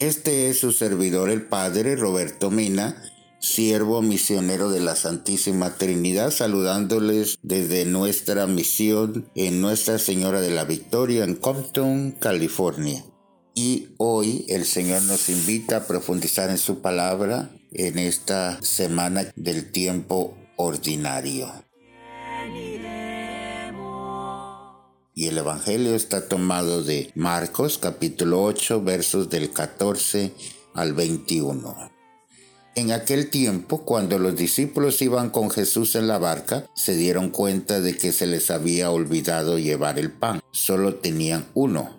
Este es su servidor el Padre Roberto Mina, siervo misionero de la Santísima Trinidad, saludándoles desde nuestra misión en Nuestra Señora de la Victoria en Compton, California. Y hoy el Señor nos invita a profundizar en su palabra en esta semana del tiempo ordinario. Y el Evangelio está tomado de Marcos capítulo 8 versos del 14 al 21. En aquel tiempo, cuando los discípulos iban con Jesús en la barca, se dieron cuenta de que se les había olvidado llevar el pan. Solo tenían uno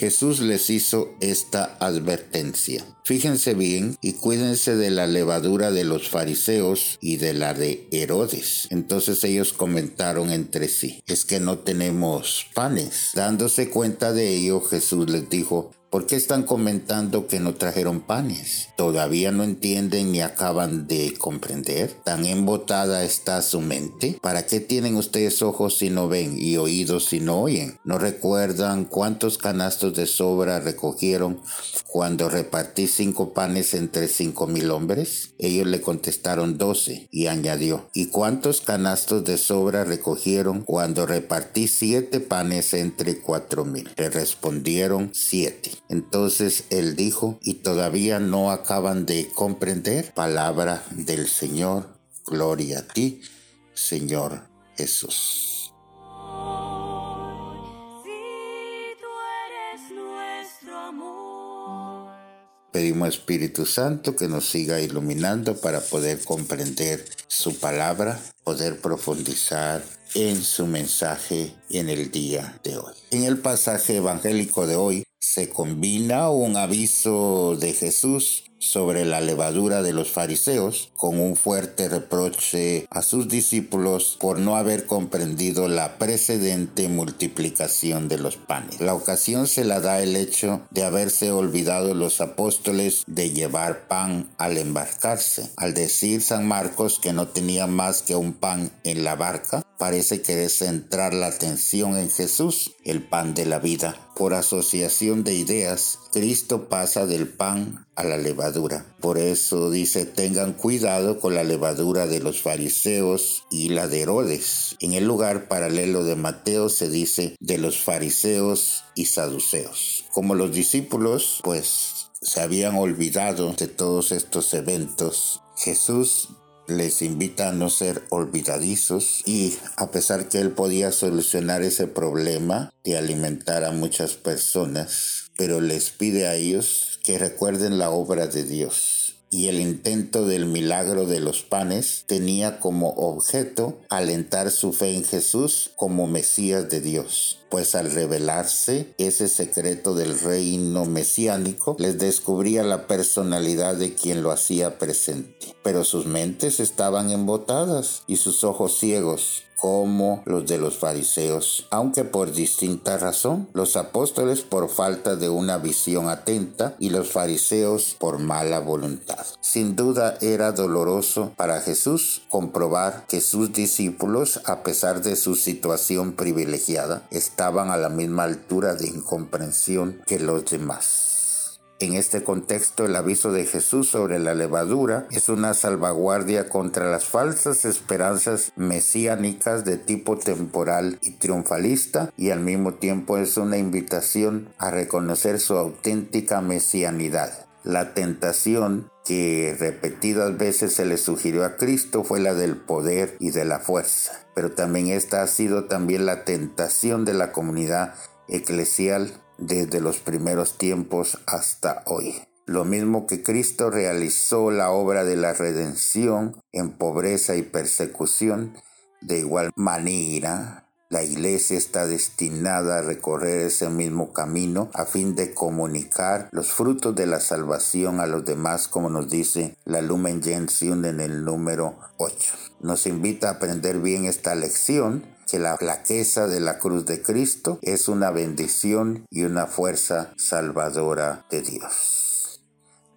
Jesús les hizo esta advertencia. Fíjense bien y cuídense de la levadura de los fariseos y de la de Herodes. Entonces ellos comentaron entre sí, es que no tenemos panes. Dándose cuenta de ello, Jesús les dijo, ¿Por qué están comentando que no trajeron panes? ¿Todavía no entienden ni acaban de comprender? ¿Tan embotada está su mente? ¿Para qué tienen ustedes ojos si no ven y oídos si no oyen? ¿No recuerdan cuántos canastos de sobra recogieron cuando repartí cinco panes entre cinco mil hombres? Ellos le contestaron doce y añadió, ¿y cuántos canastos de sobra recogieron cuando repartí siete panes entre cuatro mil? Le respondieron siete. Entonces él dijo, y todavía no acaban de comprender, palabra del Señor, gloria a ti, Señor Jesús. Pedimos Espíritu Santo que nos siga iluminando para poder comprender su palabra, poder profundizar en su mensaje en el día de hoy. En el pasaje evangélico de hoy se combina un aviso de Jesús sobre la levadura de los fariseos con un fuerte reproche a sus discípulos por no haber comprendido la precedente multiplicación de los panes. La ocasión se la da el hecho de haberse olvidado los apóstoles de llevar pan al embarcarse. Al decir San Marcos que no tenía más que un pan en la barca, parece querer centrar la atención en Jesús, el pan de la vida. Por asociación de ideas, Cristo pasa del pan a la levadura. Por eso dice, tengan cuidado con la levadura de los fariseos y la de Herodes. En el lugar paralelo de Mateo se dice de los fariseos y saduceos. Como los discípulos, pues se habían olvidado de todos estos eventos, Jesús les invita a no ser olvidadizos y a pesar que él podía solucionar ese problema de alimentar a muchas personas, pero les pide a ellos que recuerden la obra de Dios. Y el intento del milagro de los panes tenía como objeto alentar su fe en Jesús como Mesías de Dios, pues al revelarse ese secreto del reino mesiánico les descubría la personalidad de quien lo hacía presente. Pero sus mentes estaban embotadas y sus ojos ciegos, como los de los fariseos, aunque por distinta razón, los apóstoles por falta de una visión atenta y los fariseos por mala voluntad. Sin duda era doloroso para Jesús comprobar que sus discípulos, a pesar de su situación privilegiada, a la misma altura de incomprensión que los demás. En este contexto, el aviso de Jesús sobre la levadura es una salvaguardia contra las falsas esperanzas mesiánicas de tipo temporal y triunfalista y al mismo tiempo es una invitación a reconocer su auténtica mesianidad. La tentación que repetidas veces se le sugirió a Cristo fue la del poder y de la fuerza, pero también esta ha sido también la tentación de la comunidad eclesial desde los primeros tiempos hasta hoy. Lo mismo que Cristo realizó la obra de la redención en pobreza y persecución, de igual manera la iglesia está destinada a recorrer ese mismo camino a fin de comunicar los frutos de la salvación a los demás, como nos dice la Lumen Gentium en el número 8. Nos invita a aprender bien esta lección que la flaqueza de la cruz de Cristo es una bendición y una fuerza salvadora de Dios.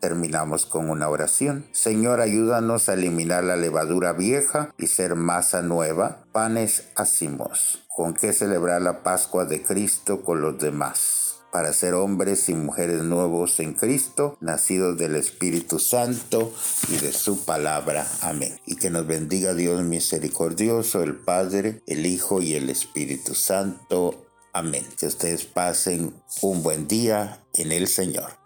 Terminamos con una oración. Señor, ayúdanos a eliminar la levadura vieja y ser masa nueva, panes hacimos, con que celebrar la Pascua de Cristo con los demás. para ser hombres y mujeres nuevos en Cristo, nacidos del Espíritu Santo y de su palabra. Amén. Y que nos bendiga Dios misericordioso, el Padre, el Hijo y el Espíritu Santo. Amén. Que ustedes pasen un buen día en el Señor.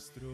nuestro